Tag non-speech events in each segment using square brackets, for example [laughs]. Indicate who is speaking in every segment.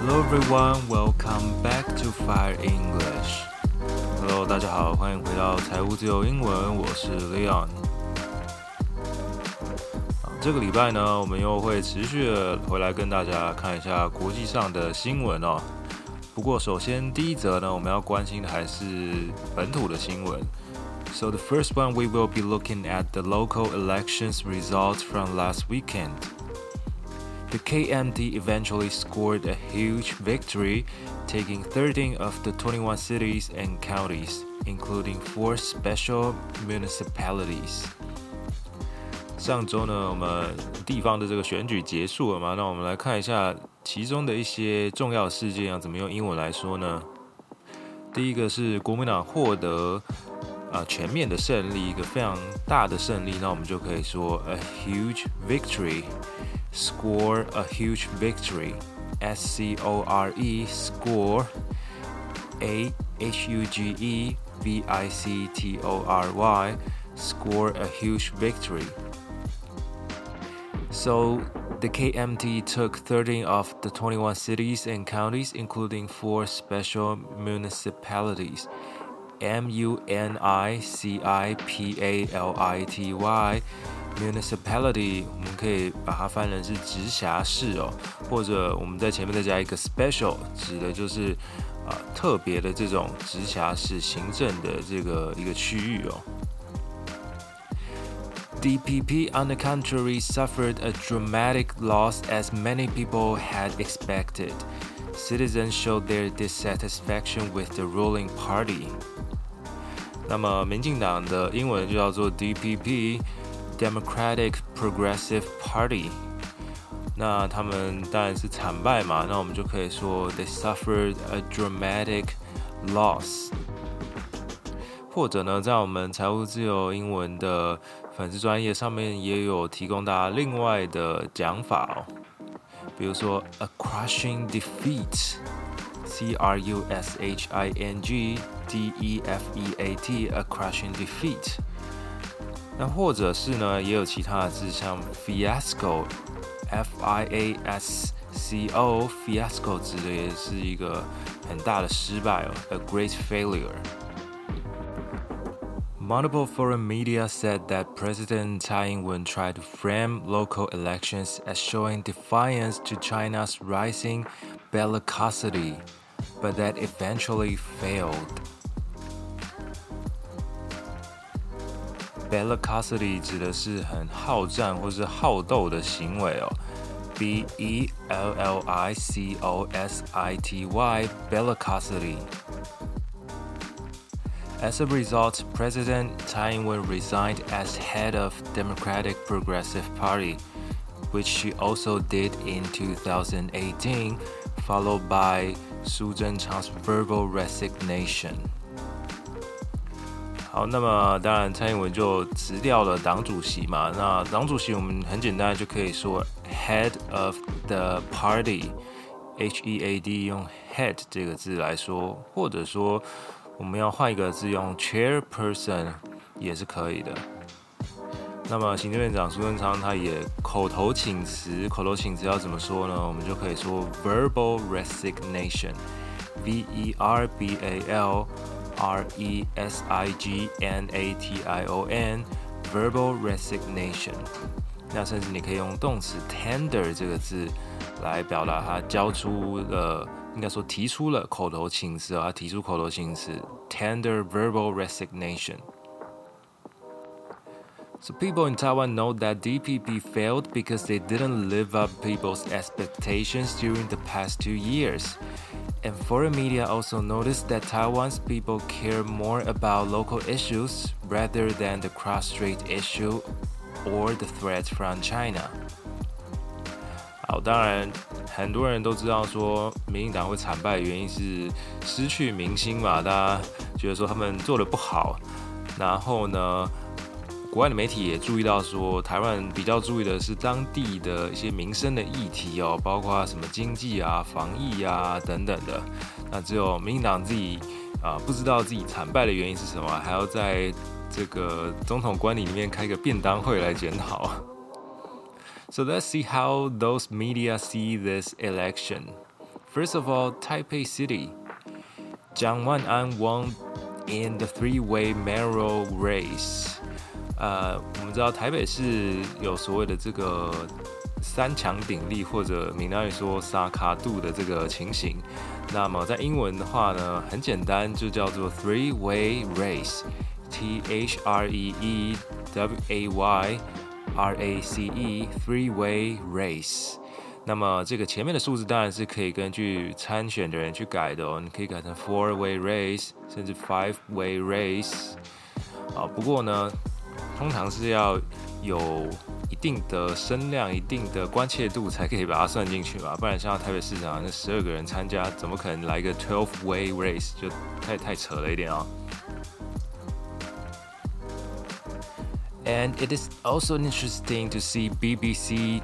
Speaker 1: Hello everyone, welcome back to Fire English. Hello，大家好，欢迎回到财务自由英文，我是 Leon。这个礼拜呢，我们又会持续的回来跟大家看一下国际上的新闻哦。不过，首先第一则呢，我们要关心的还是本土的新闻。So the first one we will be looking at the local elections results from last weekend. The KMT eventually scored a huge victory, taking 13 of the 21 cities and counties, including four special municipalities. 上周呢，我们地方的这个选举结束了嘛？那我们来看一下其中的一些重要事件要怎么用英文来说呢？第一个是国民党获得啊全面的胜利，一个非常大的胜利，那我们就可以说 a huge victory。score a huge victory. S C O R E score A H U G E V I C T O R Y score a huge victory. So the KMT took 13 of the 21 cities and counties, including four special municipalities. M U N I C I P A L I T Y municipality 我们可以把它翻成是直辖市哦，或者我们在前面再加一个 special，指的就是啊特别的这种直辖市行政的这个一个区域哦。DPP, on the contrary, suffered a dramatic loss as many people had expected. Citizens showed their dissatisfaction with the ruling party. 那么，民进党的英文就叫做 DPP。Democratic Progressive Party，那他们当然是惨败嘛，那我们就可以说 they suffered a dramatic loss。或者呢，在我们财务自由英文的粉丝专业上面也有提供大家另外的讲法哦， 比如说 a crushing defeat，C R U S H I N G D E F E A T，a crushing defeat。那或者是呢，也有其他的字，像 fiasco，f i a s c o，fiasco 指的也是一个很大的失败哦，a great failure。 Multiple foreign media said that President Tsai Ing-wen tried to frame local elections as showing defiance to China's rising bellicosity, but that eventually failed. Bellicosity 指的是很好战或是好斗的行为哦。B E L L I C O S I T Y bellicosity. As a result, President Tsai Ing-wen resigned as head of Democratic Progressive Party, which she also did in 2018, followed by Su Zhenchang's verbal resignation. 好，那么当然，蔡英文就辞掉了党主席嘛。那党主席我们很简单就可以说 head of the party，H E A D 用 head 这个字来说，或者说 我们要换一个字用 chairperson 也是可以的。那么行政院长苏贞昌他也口头请辞，口头请辞要怎么说呢？我们就可以说 verbal resignation，V E R B A L。R E S I G N A T I O N，verbal resignation。那甚至你可以用动词 tender 这个字来表达他交出了，应该说提出了口头请辞啊，提出口头请辞，tender verbal resignation。So people in Taiwan know that DPP failed because they didn't live up people's expectations during the past two years. And foreign media also noticed that Taiwan's people care more about local issues rather than the cross-strait issue or the threat from China. 好，当然 很多人都知道说，民进党会惨败的原因是失去民心嘛，大家觉得说他们做的不好，然后呢，国外的媒体也注意到说，台湾比较注意的是当地的一些民生的议题哦，包括什么经济啊、防疫啊等等的。那只有民进党自己啊，不知道自己惨败的原因是什么，还要在这个总统官邸里面开个便当会来检讨。So let's see how those media see this election. First of all, Taipei City. Jiang Wan'an won in the three-way mayoral race. 呃，我们知道台北市有所谓的这个三强鼎立，或者闽南语说沙卡度的这个情形。那么在英文的话呢，很简单，就叫做 three-way race，T H R E E W A Y R A C E，three-way race。那么这个前面的数字当然是可以根据参选的人去改的哦，你可以改成 four-way race，甚至 five-way race。啊，不过呢，通常是要有一定的声量、一定的关切度才可以把它算进去嘛，不然像台北市场那十二个人参加，怎么可能来个 twelve-way race？就太太扯了一点啊。And it is also interesting to see BBC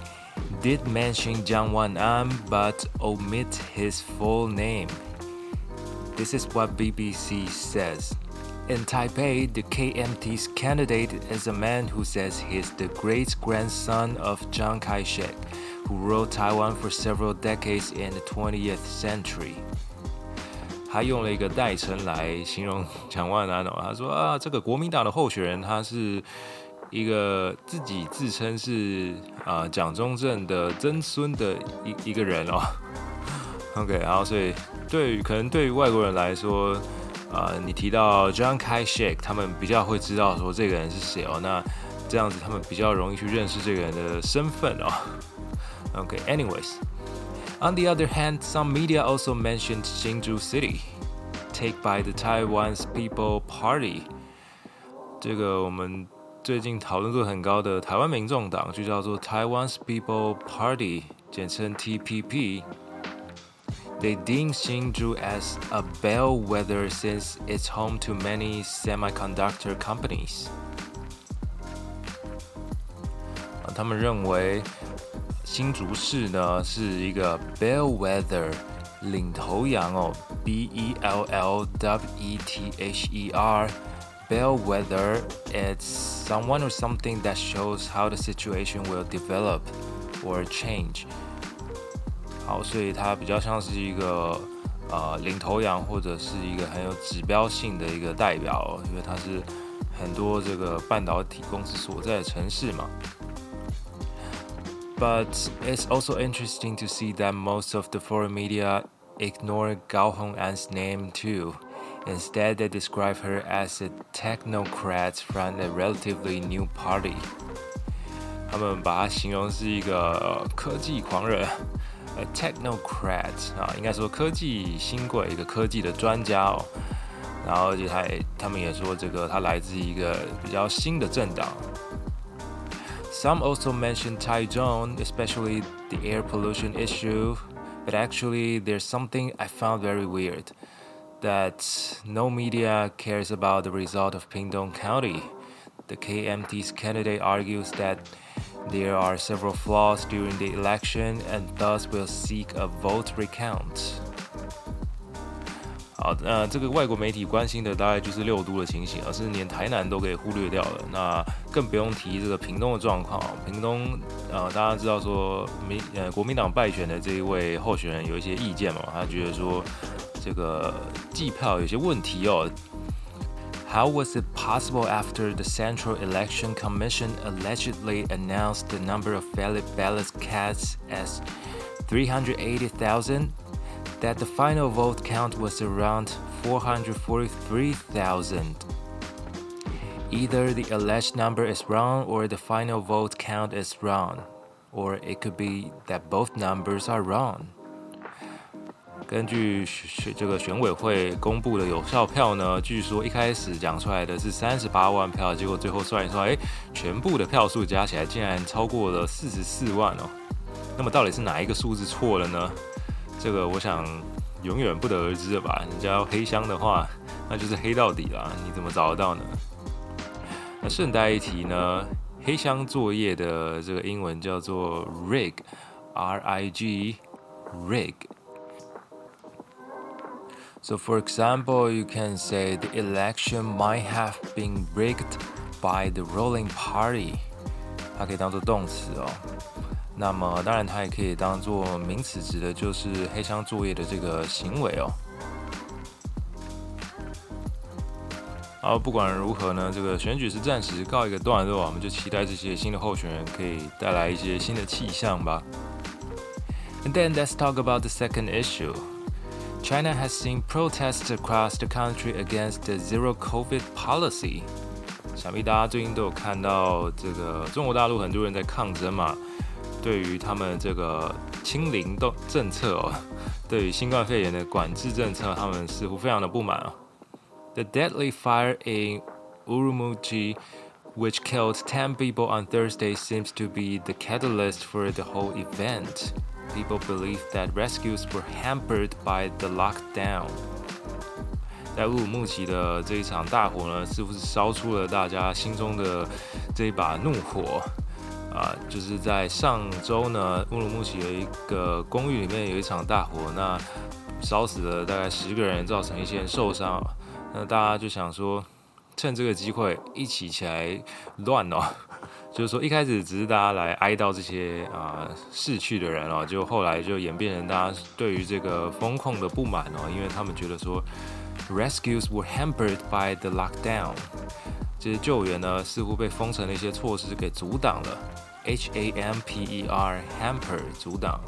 Speaker 1: did mention Jiang Wan'an but omit his full name. This is what BBC says. In Taipei, the KMT's candidate is a man who says he's the great grandson of Chiang Kai shek, who ruled Taiwan for several decades in the 20th century. 他用了一个代称来形容蒋万安哦，他说啊，这个国民党的候选人他是 [laughs] 一个自己自称是啊蒋中正的曾孙的一一个人哦。OK，然后所以对于可能对于外国人来说，啊，你提到 John Kai Shek，他们比较会知道说这个人是谁哦。那这样子他们比较容易去认识这个人的身份哦。OK，anyways。On the other hand, some media also mentioned Hsinchu City, take by the Taiwan's People Party. 这个我们最近讨论度很高的台湾民众党就叫做 Taiwan's People Party，简称 TPP。They deem Hsinchu as a bellwether since it's home to many semiconductor companies。啊，他们认为新竹市呢是一个 bellwether 领头羊哦，B E L L W E T H E R。 bellwether it's someone or something that shows how the situation will develop or change 好所以它比较像是一个呃领头羊或者是一个很有指标性的一个代表因为它是很多这个半导体公司所在的城市嘛 But it's also interesting to see that most of the foreign media ignore Gao Hong'an's name too. Instead, they describe her as a technocrat from a relatively new party。他们把她形容是一个科技狂人，a technocrat 啊，应该说科技新贵，一个科技的专家哦。然后，而且他也，他们也说这个他来自一个比较新的政党。Some also mention Taichung, especially the air pollution issue, but actually there's something I found very weird that no media cares about the result of Pingdong County. The KMT's candidate argues that there are several flaws during the election and thus will seek a vote recount. 好，那这个外国媒体关心的大概就是六都的情形，而是连台南都给忽略掉了。那更不用提这个屏东的状况。屏东，呃，大家知道说民呃国民党败选的这一位候选人有一些意见嘛，他觉得说 这个计票有些问题哦。How was it possible after the Central Election Commission allegedly announced the number of valid ballots cast as 380,000 that the final vote count was around 443,000? Either the alleged number is wrong or the final vote count is wrong, or it could be that both numbers are wrong. 根据选这个选委会公布的有效票呢，据说一开始讲出来的是三十八万票，结果最后算一算，哎，全部的票数加起来竟然超过了四十四万哦。那么到底是哪一个数字错了呢？这个我想永远不得而知了吧。人家要黑箱的话，那就是黑到底啦。你怎么找得到呢？那顺带一提呢，黑箱作业的这个英文叫做 rig，r i g，rig。So, for example, you can say the election might have been rigged by the ruling party. 它可以当做动词哦。 那么当然它也可以当做名词，指的就是黑箱作业的这个行为哦。好，不管如何呢，这个选举是暂时告一个段落，我们就期待这些新的候选人可以带来一些新的气象吧。And then let's talk about the second issue. China has seen protests across the country against the zero COVID policy. 想必大家最近都有看到，这个中国大陆很多人在抗争嘛，对于他们这个清零的政策哦，对于新冠肺炎的管制政策，他们似乎非常的不满啊。The deadly [laughs] fire in Urumqi, which killed 10 people on Thursday, seems to be the catalyst for the whole event. People believe that rescues were hampered by the lockdown. 在乌鲁木齐的这一场大火呢，似乎是烧出了大家心中的这一把怒火啊！就是在上周呢，乌鲁木齐有一个公寓里面有一场大火，那烧死了大概十个人，造成一些人受伤。那大家就想说，趁这个机会一起起来乱哦，就是说一开始只是大家来哀悼这些啊逝去的人哦，就后来就演变成大家对于这个风控的不满哦，因为他们觉得说，rescues were hampered by the lockdown，这些救援呢似乎被封城的一些措施给阻挡了，H A M P E R hamper 阻挡。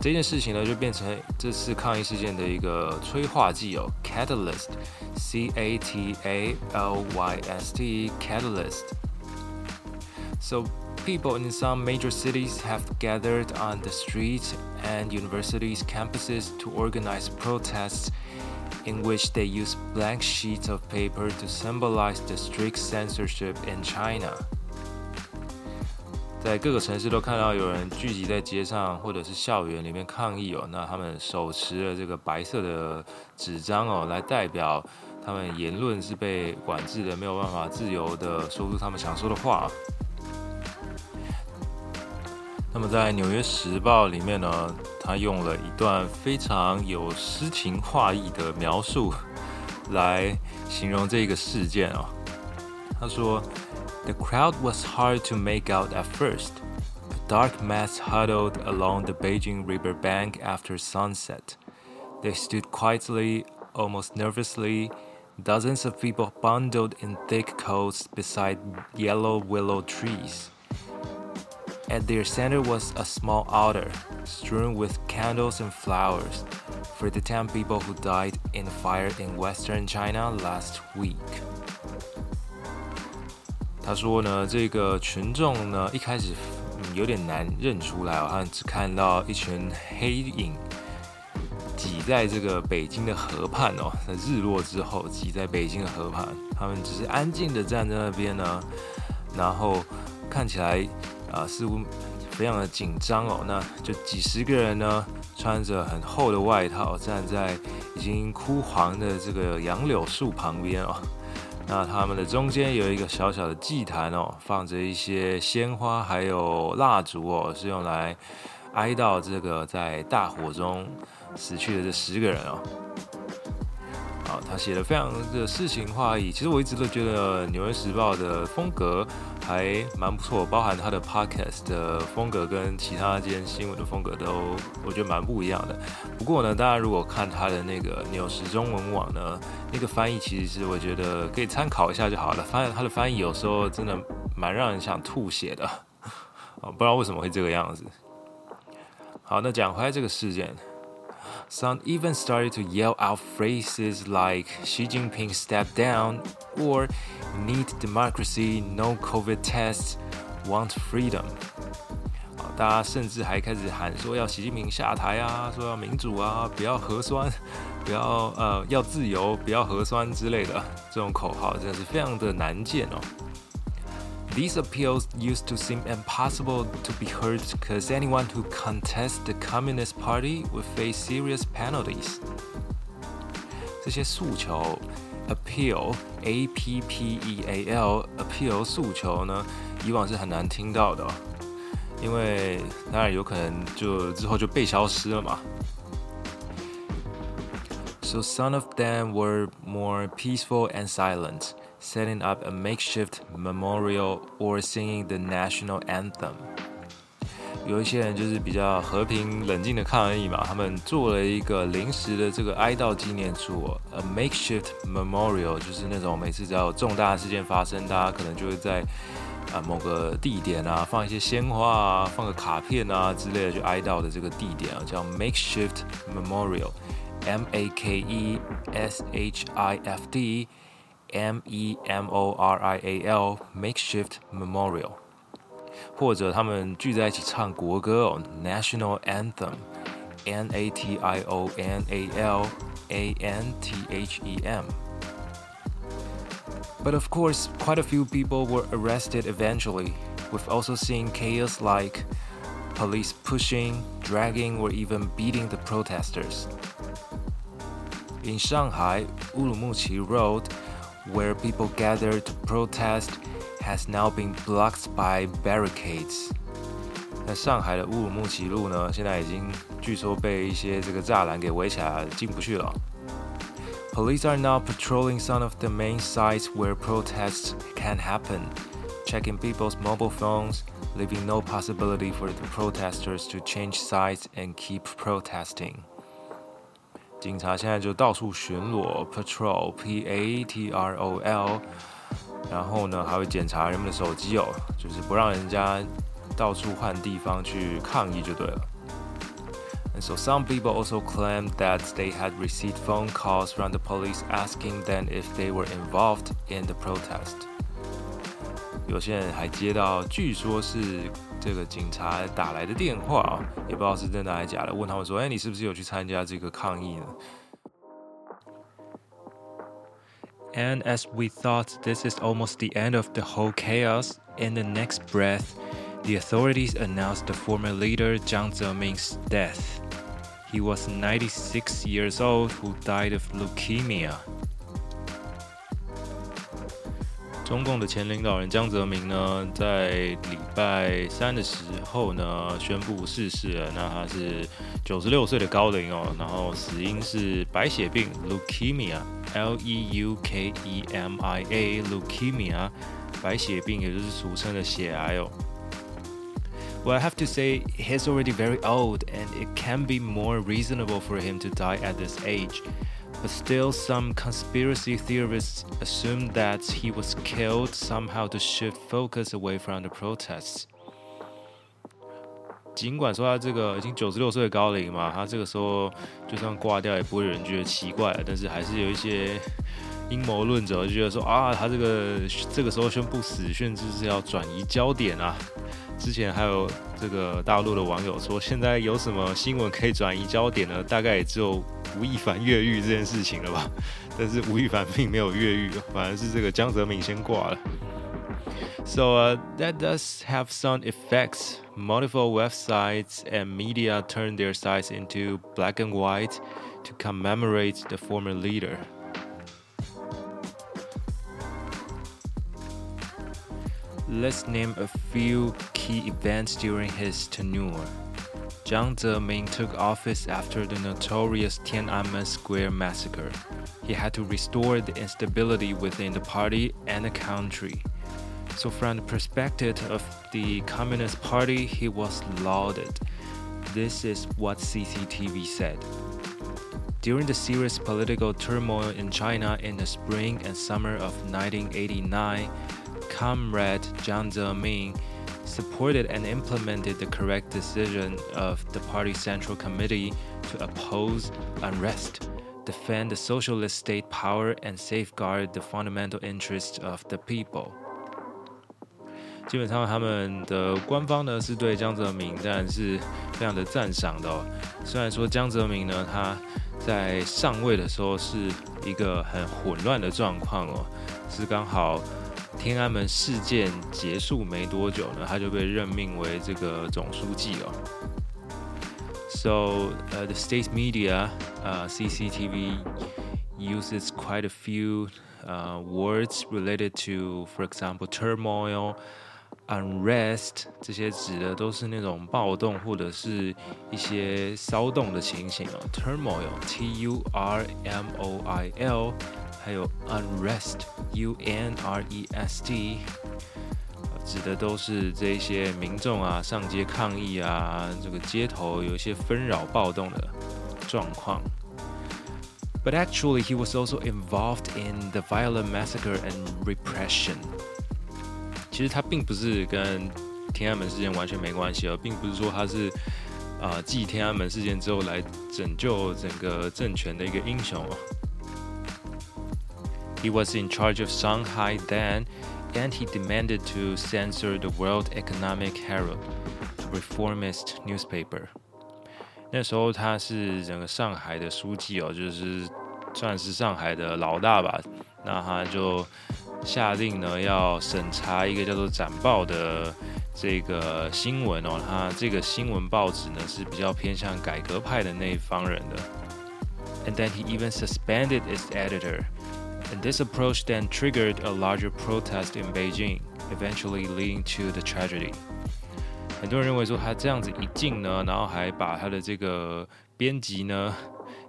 Speaker 1: 这件事情呢，就变成这次抗议事件的一个催化剂哦，catalyst，c a t a l y s t，catalyst。So people in some major cities have gathered on the streets and universities' campuses to organize protests in which they use blank sheets of paper to symbolize the strict censorship in China. 在各个城市都看到有人聚集在街上或者是校园里面抗议哦，那他们手持了这个白色的纸张哦，来代表他们言论是被管制的，没有办法自由的说出他们想说的话。 那么在《纽约时报》里面呢，他用了一段非常有诗情画意的描述来形容这个事件啊，他说。The crowd was hard to make out at first. A dark mass huddled along the Beijing river bank after sunset. They stood quietly, almost nervously, dozens of people bundled in thick coats beside yellow willow trees. At their center was a small altar, strewn with candles and flowers, for the 10 people who died in a fire in western China last week. 他说呢，这个群众呢一开始有点难认出来，好像只看到一群黑影挤在这个北京的河畔哦。在日落之后，挤在北京的河畔，他们只是安静的站在那边呢，然后看起来 啊似乎非常的紧张哦。那就几十个人呢，穿着很厚的外套，站在已经枯黄的这个杨柳树旁边哦。那他们的中间有一个小小的祭坛哦，放着一些鲜花，还有蜡烛哦，是用来哀悼这个在大火中死去的这十个人哦。啊，他写的非常的诗情画意。其实我一直都觉得《纽约时报》的风格还蛮不错，包含他的 podcast 的风格跟其他间新闻的风格都我觉得蛮不一样的。不过呢，大家如果看他的那个纽时中文网呢，那个翻译其实是我觉得可以参考一下就好了。发现他的翻译有时候真的蛮让人想吐血的，[laughs] 不知道为什么会这个样子。好，那讲回来这个事件。Some even started to yell out phrases like Xi Jinping step down or need democracy, no COVID tests, want freedom。啊，大家甚至还开始喊说要习近平下台啊，说要民主啊，不要核酸，不要呃要自由，不要核酸之类的这种口号，真的是非常的难见哦。 [laughs] these appeals used to seem impossible to be heard because anyone who contests the Communist Party would face serious penalties. 这些诉求 appeal a p p e a l appeal 诉求呢，以往是很难听到的、哦，因为当然有可能就之后就被消失了嘛。So some of them were more peaceful and silent Setting up a makeshift memorial or singing the national anthem. 有一些人就是比较和平冷静的抗议嘛，他们做了一个临时的这个哀悼纪念处，a makeshift memorial，就是那种每次只要有重大事件发生，大家可能就会在啊某个地点啊放一些鲜花啊，放个卡片啊之类的去哀悼的这个地点啊，叫 makeshift memorial，M A K E S H I F T M E M O R I A L，makeshift memorial。或者他们聚在一起唱国歌哦，National Anthem，N A T I O N A L A N T H E M. But of course, quite a few people were arrested eventually. We've also seen chaos like police pushing, dragging, or even beating the protesters. In Shanghai, Urumqi Road, where people gathered to protest, has now been blocked by barricades。那上海的乌鲁木齐路呢，现在已经据说被一些这个栅栏给围起来，进不去了。Police are now patrolling some of the main sites where protests can happen, checking people's mobile phones, leaving no possibility for the protesters to change sides and keep protesting. 警察现在就到处巡逻，patrol，p a t r o l。然后呢，还会检查人们的手机哦，就是不让人家到处换地方去抗议就对了。And so some people also claimed that they had received phone calls from the police asking them if they were involved in the protest。有些人还接到，据说是 这个警察打来的电话，也不知道是真的还是假的，问他们说：“哎，你是不是有去参加这个抗议呢？” And as we thought this is almost the end of the whole chaos, in the next breath, the authorities announced the former leader Jiang Zeming's death. He was 96 years old who died of leukemia. 中共的前领导人江泽民呢，在礼拜三的时候呢，宣布逝世了。那他是九十六岁的高龄哦，然后死因是白血病 （leukemia），L E U K E M I A，leukemia，白血病也就是俗称的血癌哦。Well, I have to say, he's already very old, and it can be more reasonable for him to die at this age. But still, some conspiracy theorists assume that he was killed somehow to shift focus away from the protests. 尽管说他这个已经九十六岁的高龄嘛，他这个时候就算挂掉也不会有人觉得奇怪，但是还是有一些 阴谋论者就觉得说啊，他这个这个时候宣布死讯就是要转移焦点啊。之前还有这个大陆的网友说，现在有什么新闻可以转移焦点呢？大概也只有吴亦凡越狱这件事情了吧。但是吴亦凡并没有越狱，反而是这个江泽民先挂了。So uh, [laughs] that does have some effects. Multiple websites and media turn their sites into black and white to commemorate the former leader. Let's name a few key events during his tenure. Jiang Zemin took office after the notorious Tiananmen Square massacre. He had to restore the instability within the party and the country. So, from the perspective of the Communist Party, he was lauded. This is what CCTV said. During the serious political turmoil in China in the spring and summer of 1989, Comrade Jiang Zemin supported and implemented the correct decision of the party's Central Committee to oppose unrest, defend the socialist state power, and safeguard the fundamental interests of the people. 基本上，他们的官方呢是对江泽民，但是非常的赞赏的、哦。虽然说江泽民呢，他在上位的时候是一个很混乱的状况哦，是刚好 天安门事件结束没多久呢，他就被任命为这个总书记哦。So uh, the state media, uh, CCTV, uses quite a few uh, words related to, for example, turmoil, unrest 这些指的都是那种暴动或者是一些骚动的情形啊。Turmoil，T U R M O I L。还有 unrest，U N R E S T，指的都是这些民众啊上街抗议啊，这个街头有一些纷扰暴动的状况。But actually, he was also involved in the violent massacre and repression. 其实他并不是跟天安门事件完全没关系哦，并不是说他是啊继天安门事件之后来拯救整个政权的一个英雄哦。He was in charge of Shanghai then, and he demanded to censor the World Economic Herald, a reformist newspaper. 那时候他是整个上海的书记哦，就是算是上海的老大吧。那他就下令呢，要审查一个叫做《导报》的这个新闻哦。它这个新闻报纸呢是比较偏向改革派的那一方人的。And then he even suspended its editor And this approach then triggered a larger protest in Beijing, eventually leading to the tragedy. 很多人认为说他这样子一进呢，然后还把他的这个编辑呢，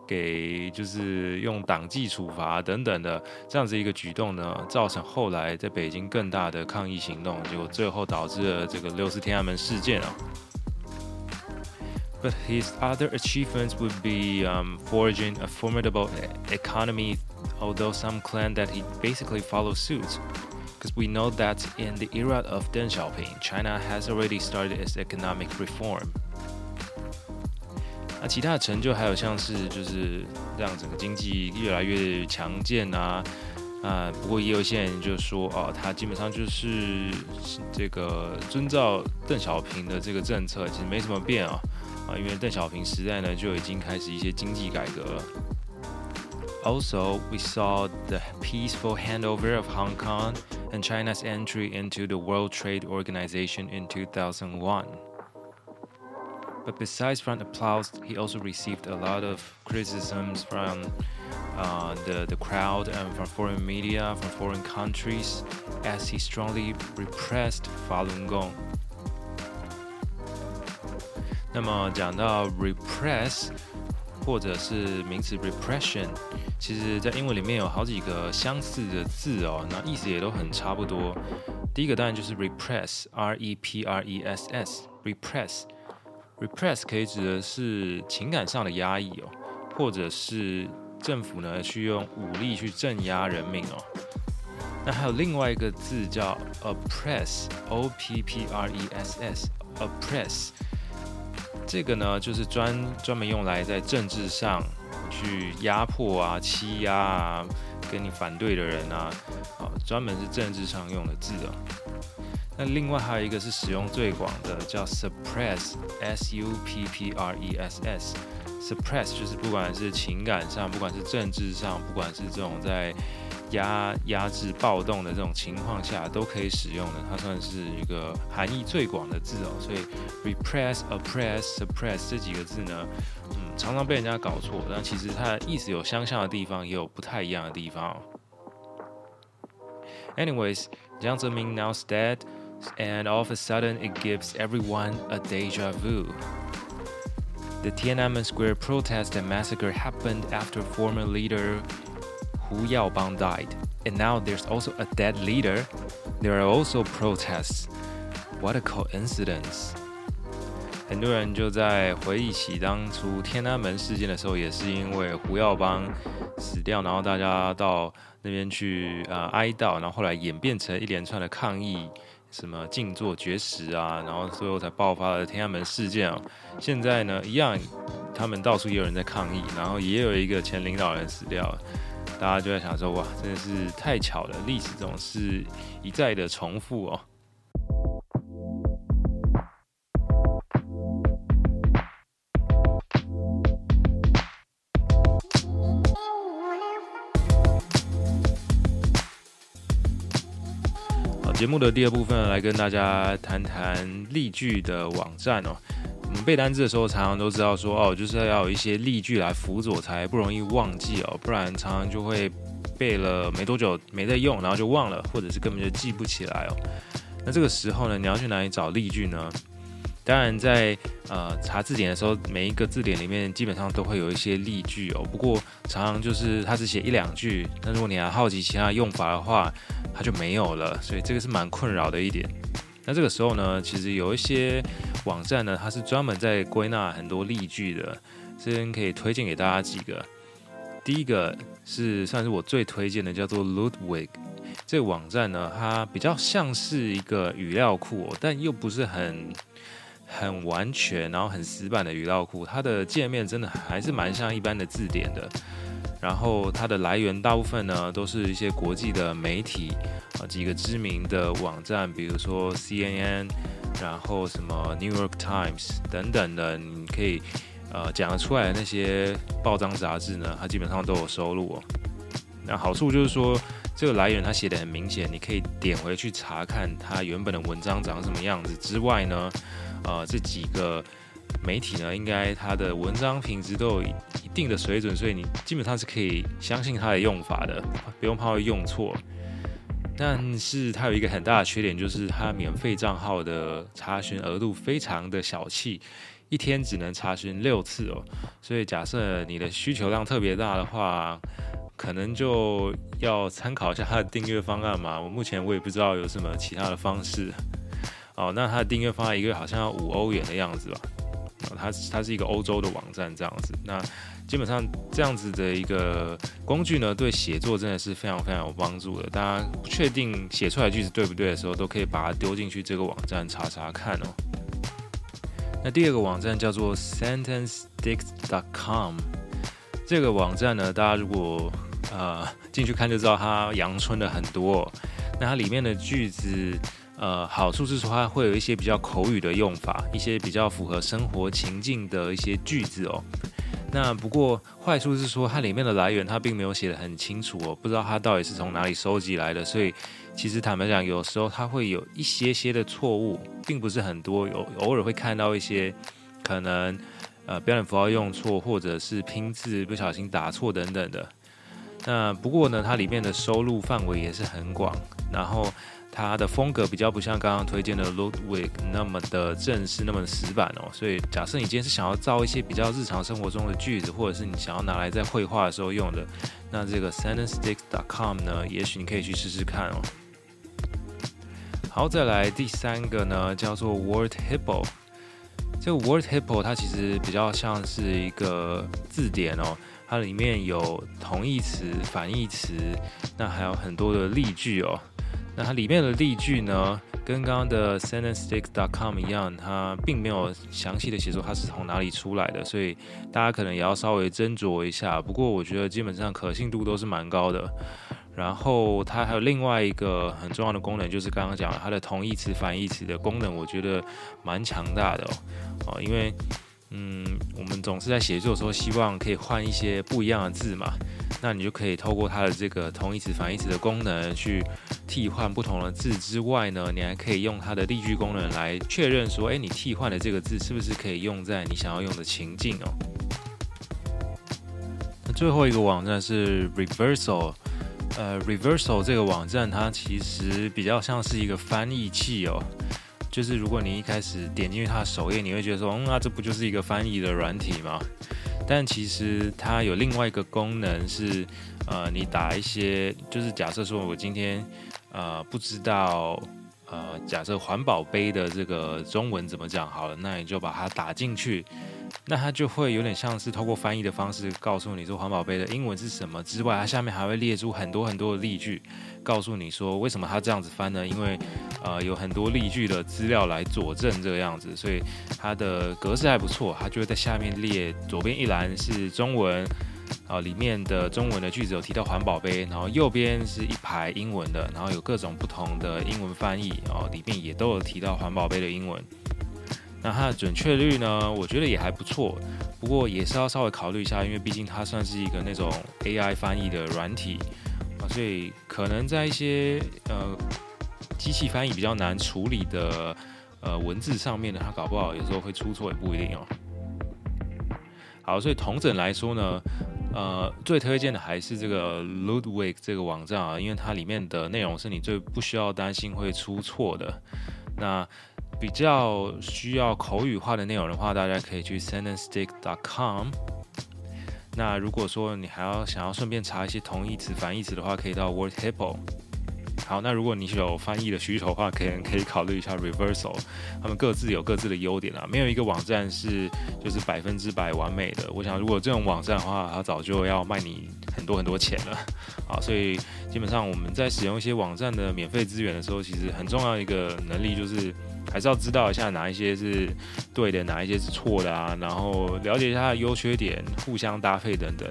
Speaker 1: 给就是用党纪处罚等等的这样子一个举动呢，造成后来在北京更大的抗议行动，结果最后导致了这个六四天安门事件啊。But [laughs] his other achievements would be um, forging a formidable economy, although some claim that he basically follows suit because we know that in the era of Deng Xiaoping, China has already started its economic reform. 那其他的成就还有像是就是让整个经济越来越强健啊啊，不过也有些人就说哦，他基本上就是这个遵照邓小平的这个政策，其实没什么变啊啊，因为邓小平时代呢就已经开始一些经济改革了。Also, we saw the peaceful handover of Hong Kong and China's entry into the World Trade Organization in 2001. But besides from applause, he also received a lot of criticisms from uh, the, the crowd and from foreign media, from foreign countries, as he strongly repressed Falun Gong. 那么讲到 repress 或者是名词 repression， 其实在英文里面有好几个相似的字哦，那意思也都很差不多。第一个当然就是 repress，r e p r e s s，repress，repress 可以指的是情感上的压抑哦，或者是政府呢去用武力去镇压人民哦。那还有另外一个字叫 oppress，o p p r e s s，oppress。这个呢，就是专专门用来在政治上去压迫啊、欺压啊，跟你反对的人啊，啊，专门是政治上用的字啊。那另外还有一个是使用最广的，叫 suppress，s u p p r e s s，suppress 就是不管是情感上，不管是政治上，不管是这种在。压压制暴动的这种情况下都可以使用的，它算是一个含义最广的字哦。所以 repress、oppress、suppress 这几个字呢，常常被人家搞错，但其实它的意思有相像的地方，也有不太一样的地方。Anyways, Jiang Zemin now's dead, and all of a sudden it gives everyone a deja vu. The Tiananmen Square protest and massacre happened after former leader Hu Yaobang died, and now there's also a dead leader. There are also protests. What a coincidence! 很多人就在回忆起当初天安门事件的时候，也是因为胡耀邦死掉，然后大家到那边去啊哀悼，然后后来演变成一连串的抗议，什么静坐绝食啊，然后最后才爆发了天安门事件哦。现在呢，一样，他们到处也有人在抗议，然后也有一个前领导人死掉。大家就在想说，哇，真的是太巧了，历史总是一再的重复哦。节目的第二部分来跟大家谈谈例句的网站哦。我们背单词的时候，常常都知道说哦，就是要有一些例句来辅佐，才不容易忘记哦，不然常常就会背了没多久没在用，然后就忘了，或者是根本就记不起来哦。那这个时候呢，你要去哪里找例句呢？当然，在呃查字典的时候，每一个字典里面基本上都会有一些例句哦。不过常常就是它只写一两句，那如果你还好奇其他用法的话，它就没有了，所以这个是蛮困扰的一点。那这个时候呢，其实有一些网站呢，它是专门在归纳很多例句的，这边可以推荐给大家几个。第一个是算是我最推荐的，叫做 Ludwig。这个网站呢，它比较像是一个语料库，但又不是很很完全，然后很死板的语料库。它的界面真的还是蛮像一般的字典的。然后它的来源大部分呢，都是一些国际的媒体啊，几个知名的网站，比如说 CNN，然后什么 New York Times 等等的，你可以呃讲得出来的那些报章杂志呢，它基本上都有收录。那好处就是说。这个来源它写的很明显，你可以点回去查看它原本的文章长什么样子。之外呢，呃，这几个媒体呢，应该它的文章品质都有一定的水准，所以你基本上是可以相信它的用法的，不用怕会用错。但是它有一个很大的缺点，就是它免费账号的查询额度非常的小气，一天只能查询六次哦。所以假设你的需求量特别大的话，可能就要参考一下它的订阅方案嘛。我目前我也不知道有什么其他的方式。哦，那它的订阅方案一个月好像要五欧元的样子吧？哦，它它是一个欧洲的网站这样子。那基本上这样子的一个工具呢，对写作真的是非常非常有帮助的。大家确定写出来句子对不对的时候，都可以把它丢进去这个网站查查看哦。那第二个网站叫做 SentenceDict.com，这个网站呢，大家如果呃，进去看就知道它阳春的很多。那它里面的句子，呃，好处是说它会有一些比较口语的用法，一些比较符合生活情境的一些句子哦。那不过坏处是说它里面的来源它并没有写的很清楚哦，不知道它到底是从哪里收集来的。所以其实坦白讲，有时候它会有一些些的错误，并不是很多，有偶尔会看到一些可能呃标点符号用错，或者是拼字不小心打错等等的。那不过呢，它里面的收录范围也是很广，然后它的风格比较不像刚刚推荐的 Ludwig 那么的正式，那么的死板哦。所以假设你今天是想要造一些比较日常生活中的句子，或者是你想要拿来在绘画的时候用的，那这个 SentenceDict.com 呢，也许你可以去试试看哦。好，再来第三个呢，叫做 WordHippo。这个 WordHippo 它其实比较像是一个字典哦。它里面有同义词、反义词，那还有很多的例句哦。那它里面的例句呢，跟刚刚的 SentenceStick.com 一样，它并没有详细的写出它是从哪里出来的，所以大家可能也要稍微斟酌一下。不过我觉得基本上可信度都是蛮高的。然后它还有另外一个很重要的功能，就是刚刚讲它的同义词、反义词的功能，我觉得蛮强大的哦，因为。嗯，我们总是在写作的时候，希望可以换一些不一样的字嘛。那你就可以透过它的这个同义词、反义词的功能去替换不同的字之外呢，你还可以用它的例句功能来确认说，哎，你替换的这个字是不是可以用在你想要用的情境哦。那最后一个网站是 Reversal，呃，Reversal 这个网站它其实比较像是一个翻译器哦。就是如果你一开始点进去它的首页，你会觉得说，嗯啊，这不就是一个翻译的软体吗？但其实它有另外一个功能是，呃，你打一些，就是假设说我今天呃不知道，呃，假设环保杯的这个中文怎么讲好了，那你就把它打进去。那它就会有点像是透过翻译的方式告诉你说环保杯的英文是什么之外，它下面还会列出很多很多的例句，告诉你说为什么它这样子翻呢？因为呃有很多例句的资料来佐证这个样子，所以它的格式还不错。它就会在下面列左边一栏是中文，啊里面的中文的句子有提到环保杯，然后右边是一排英文的，然后有各种不同的英文翻译，哦里面也都有提到环保杯的英文。那它的准确率呢？我觉得也还不错，不过也是要稍微考虑一下，因为毕竟它算是一个那种 AI 翻译的软体啊，所以可能在一些呃机器翻译比较难处理的呃文字上面呢，它搞不好有时候会出错，也不一定哦。好，所以同整来说呢，呃，最推荐的还是这个 Ludwig 这个网站啊，因为它里面的内容是你最不需要担心会出错的。那比较需要口语化的内容的话，大家可以去 SentenceStick.com。那如果说你还要想要顺便查一些同义词、反义词的话，可以到 WordHippo。好，那如果你有翻译的需求的话，可以可以考虑一下 Reversal，他们各自有各自的优点啊，没有一个网站是就是百分之百完美的。我想，如果这种网站的话，它早就要卖你很多很多钱了。好，所以基本上我们在使用一些网站的免费资源的时候，其实很重要一个能力就是。还是要知道一下哪一些是对的，哪一些是错的啊，然后了解一下优缺点，互相搭配等等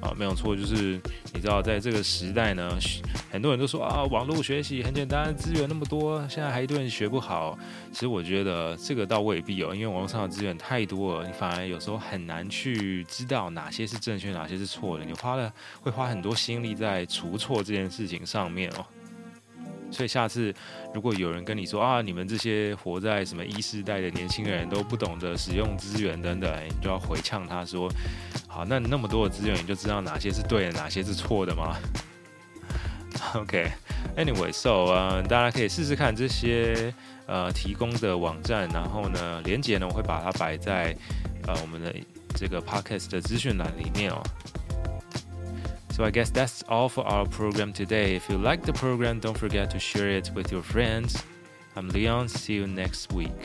Speaker 1: 啊，没有错，就是你知道，在这个时代呢，很多人都说啊，网络学习很简单，资源那么多，现在还一堆人学不好。其实我觉得这个倒未必哦，因为网络上的资源太多了，你反而有时候很难去知道哪些是正确，哪些是错的。你花了会花很多心力在除错这件事情上面哦。所以下次如果有人跟你说啊，你们这些活在什么一世代的年轻人都不懂得使用资源等等，你就要回呛他说：好，那那么多的资源，你就知道哪些是对的，哪些是错的吗？[laughs] OK，Anyway，So，呃，大家可以试试看这些呃提供的网站，然后呢，连接呢我会把它摆在呃我们的这个 Podcast 的资讯栏里面哦。So I guess that's all for our program today. If you like the program, don't forget to share it with your friends. I'm Leon. See you next week.